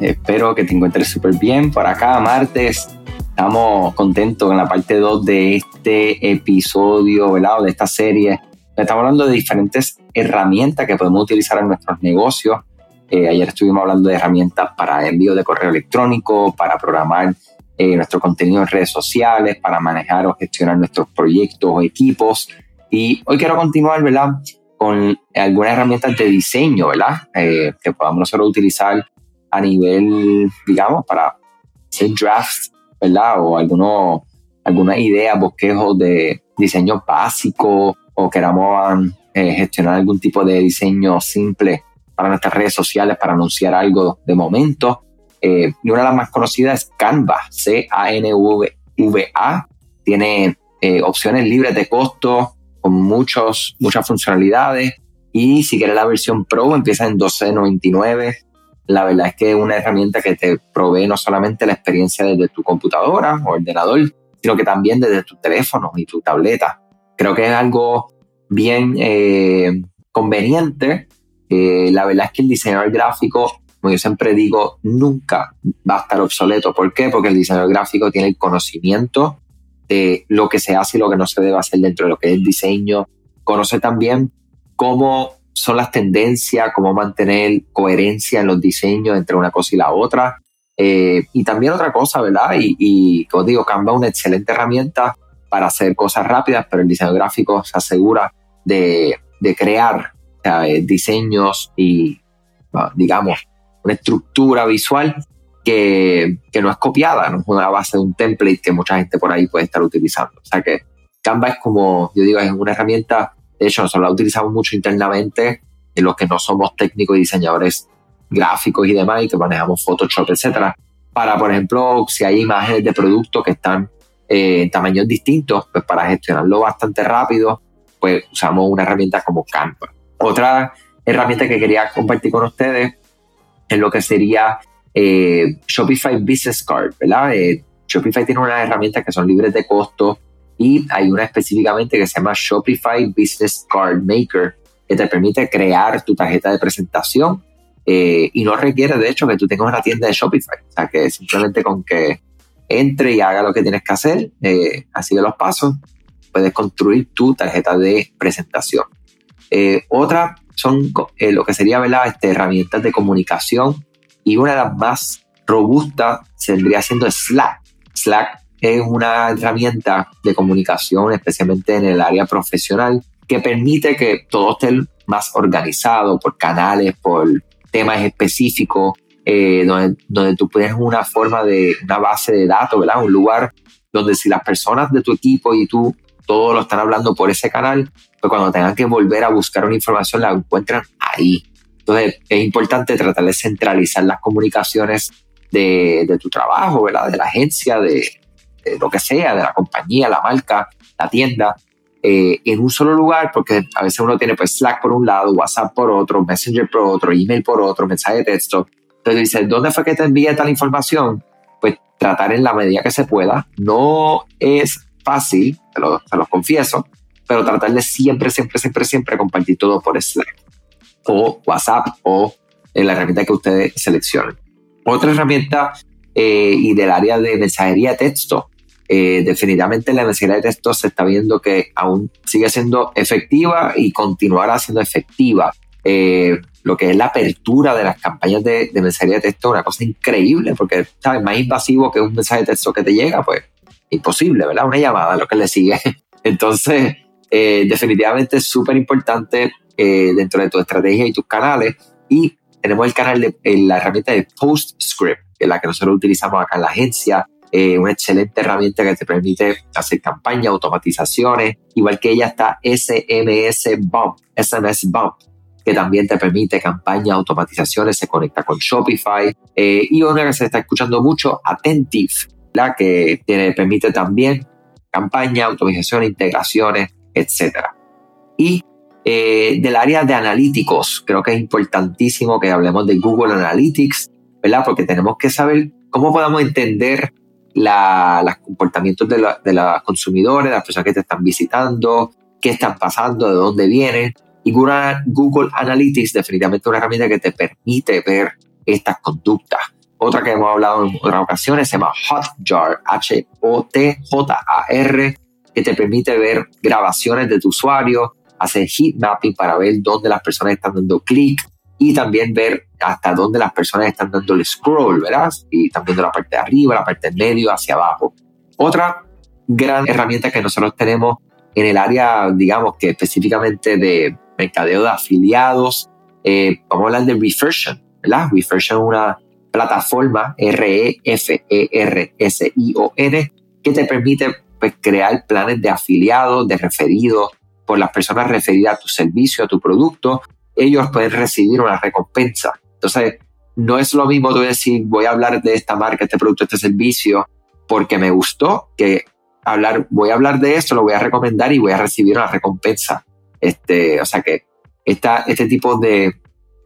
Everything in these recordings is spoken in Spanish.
Espero que te encuentres súper bien. Por acá, martes, estamos contentos con la parte 2 de este episodio, ¿verdad? de esta serie. Estamos hablando de diferentes herramientas que podemos utilizar en nuestros negocios. Eh, ayer estuvimos hablando de herramientas para envío de correo electrónico, para programar eh, nuestro contenido en redes sociales, para manejar o gestionar nuestros proyectos o equipos. Y hoy quiero continuar, ¿verdad? Con algunas herramientas de diseño, ¿verdad? Eh, que podamos nosotros utilizar a nivel, digamos, para hacer drafts, ¿verdad? O algunos, algunas ideas, bosquejos de diseño básico o queramos eh, gestionar algún tipo de diseño simple para nuestras redes sociales para anunciar algo de momento. Eh, y una de las más conocidas es Canva, C-A-N-V-A. Tiene eh, opciones libres de costo con muchos, muchas funcionalidades. Y si quieres la versión Pro, empieza en 12.99. La verdad es que es una herramienta que te provee no solamente la experiencia desde tu computadora o ordenador, sino que también desde tu teléfono y tu tableta. Creo que es algo bien eh, conveniente. la verdad es que el diseñador gráfico como yo siempre digo, nunca va a estar obsoleto. ¿Por qué? Porque el diseñador gráfico tiene el conocimiento de lo que se hace y lo que no se debe hacer dentro de lo que es el diseño. Conoce también cómo son las tendencias, cómo mantener coherencia en los diseños entre una cosa y la otra. Eh, y también otra cosa, ¿verdad? Y, como digo, Canva es una excelente herramienta para hacer cosas rápidas, pero el diseño gráfico se asegura de, de crear diseños y, digamos, una estructura visual que, que, no es copiada, no es una base de un template que mucha gente por ahí puede estar utilizando. O sea que Canva es como, yo digo, es una herramienta, de hecho nosotros la utilizamos mucho internamente en los que no somos técnicos y diseñadores gráficos y demás y que manejamos Photoshop, etcétera, para, por ejemplo, si hay imágenes de productos que están eh, en tamaños distintos, pues para gestionarlo bastante rápido, pues usamos una herramienta como Canva. Otra herramienta que quería compartir con ustedes en lo que sería eh, Shopify Business Card, ¿verdad? Eh, Shopify tiene unas herramientas que son libres de costo y hay una específicamente que se llama Shopify Business Card Maker que te permite crear tu tarjeta de presentación eh, y no requiere de hecho que tú tengas una tienda de Shopify, o sea que simplemente con que entre y haga lo que tienes que hacer, así de los pasos, puedes construir tu tarjeta de presentación. otra son eh, lo que sería ¿verdad? Este, herramientas de comunicación y una de las más robustas vendría siendo Slack. Slack es una herramienta de comunicación, especialmente en el área profesional, que permite que todo esté más organizado por canales, por temas específicos, eh, donde, donde tú puedes una forma de una base de datos, ¿verdad? Un lugar donde si las personas de tu equipo y tú todos lo están hablando por ese canal, pues cuando tengan que volver a buscar una información la encuentran ahí. Entonces es importante tratar de centralizar las comunicaciones de, de tu trabajo, ¿verdad? De la agencia, de, lo que sea, de la compañía, la marca, la tienda, eh, en un solo lugar, porque a veces uno tiene pues Slack por un lado, WhatsApp por otro, Messenger por otro, email por otro, mensaje de texto. Entonces dice, ¿dónde fue que te envié tal información? Pues tratar en la medida que se pueda. No es fácil, se lo, confieso, pero tratar de siempre, siempre, siempre, siempre compartir todo por Slack o WhatsApp o en la herramienta que ustedes seleccionen. Otra herramienta eh, y del área de mensajería de texto, eh, definitivamente la mensajería de texto se está viendo que aún sigue siendo efectiva y continuará siendo efectiva. Eh, lo que es la apertura de las campañas de, mensajería de texto es una cosa increíble porque, ¿sabes? Más invasivo que un mensaje de texto que te llega, pues imposible, ¿verdad? Una llamada, lo que le sigue. Entonces, eh, definitivamente es súper importante dentro de tu estrategia y tus canales. Y tenemos el canal de la herramienta de PostScript, que es la que nosotros utilizamos acá en la agencia. Eh, una excelente herramienta que te permite hacer campañas, automatizaciones. Igual que ella está SMS Bump, SMS Bump, que también te permite campañas, automatizaciones, se conecta con Shopify. y una que se está escuchando mucho, Attentive, la que tiene, permite también campaña, automatización, integraciones, etc. Y eh, del área de analíticos, creo que es importantísimo que hablemos de Google Analytics, ¿verdad? Porque tenemos que saber cómo podemos entender los comportamientos de, la, de los consumidores, las personas que te están visitando, qué están pasando, de dónde vienen. Y Google, Analytics definitivamente una herramienta que te permite ver estas conductas. Otra que hemos hablado en otras ocasiones se llama Hotjar, H-O-T-J-A-R, que te permite ver grabaciones de tu usuario, hacer heat mapping para ver dónde las personas están dando clic y también ver hasta dónde las personas están dando el scroll, ¿verdad? Y también de la parte de arriba, la parte de medio, hacia abajo. Otra gran herramienta que nosotros tenemos en el área, digamos que específicamente de mercadeo de afiliados, eh, vamos a hablar de Refersion, ¿verdad? Refersion es una plataforma R-E-F-E-R-S-I-O-N que te permite pues, crear planes de afiliados, de referidos, por las personas referidas a tu servicio, a tu producto, ellos pueden recibir una recompensa. Entonces, no es lo mismo tú decir, voy a hablar de esta marca, este producto, este servicio, porque me gustó, que hablar, voy a hablar de esto, lo voy a recomendar y voy a recibir una recompensa. Este, o sea que esta, este tipo de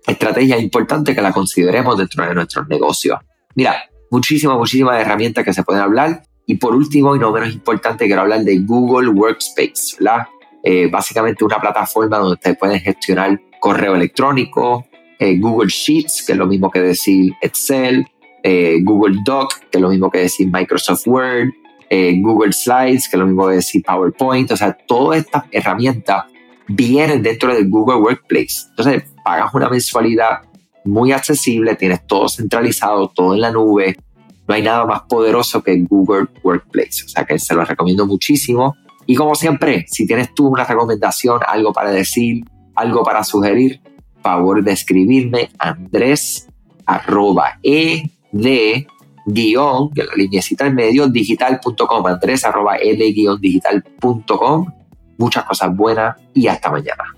estrategia es importante que la consideremos dentro de nuestros negocios. Mira, muchísimas, muchísimas herramientas que se pueden hablar. Y por último, y no menos importante, quiero hablar de Google Workspace, ¿verdad? Eh, básicamente una plataforma donde ustedes pueden gestionar correo electrónico, eh, Google Sheets, que es lo mismo que decir Excel, eh, Google Doc, que es lo mismo que decir Microsoft Word, Google Slides, que es lo mismo que decir PowerPoint. O sea, todas estas herramientas vienen dentro de Google Workplace. Entonces, pagas una mensualidad muy accesible, tienes todo centralizado, todo en la nube. No hay nada más poderoso que Google Workplace. O sea que se lo recomiendo muchísimo. Y como siempre, si tienes tú una recomendación, algo para decir, algo para sugerir, favor de escribirme andrés arroba e de guion, que la linecita en medio, digital.com, andrés arroba e de guion digital.com. Muchas cosas buenas y hasta mañana.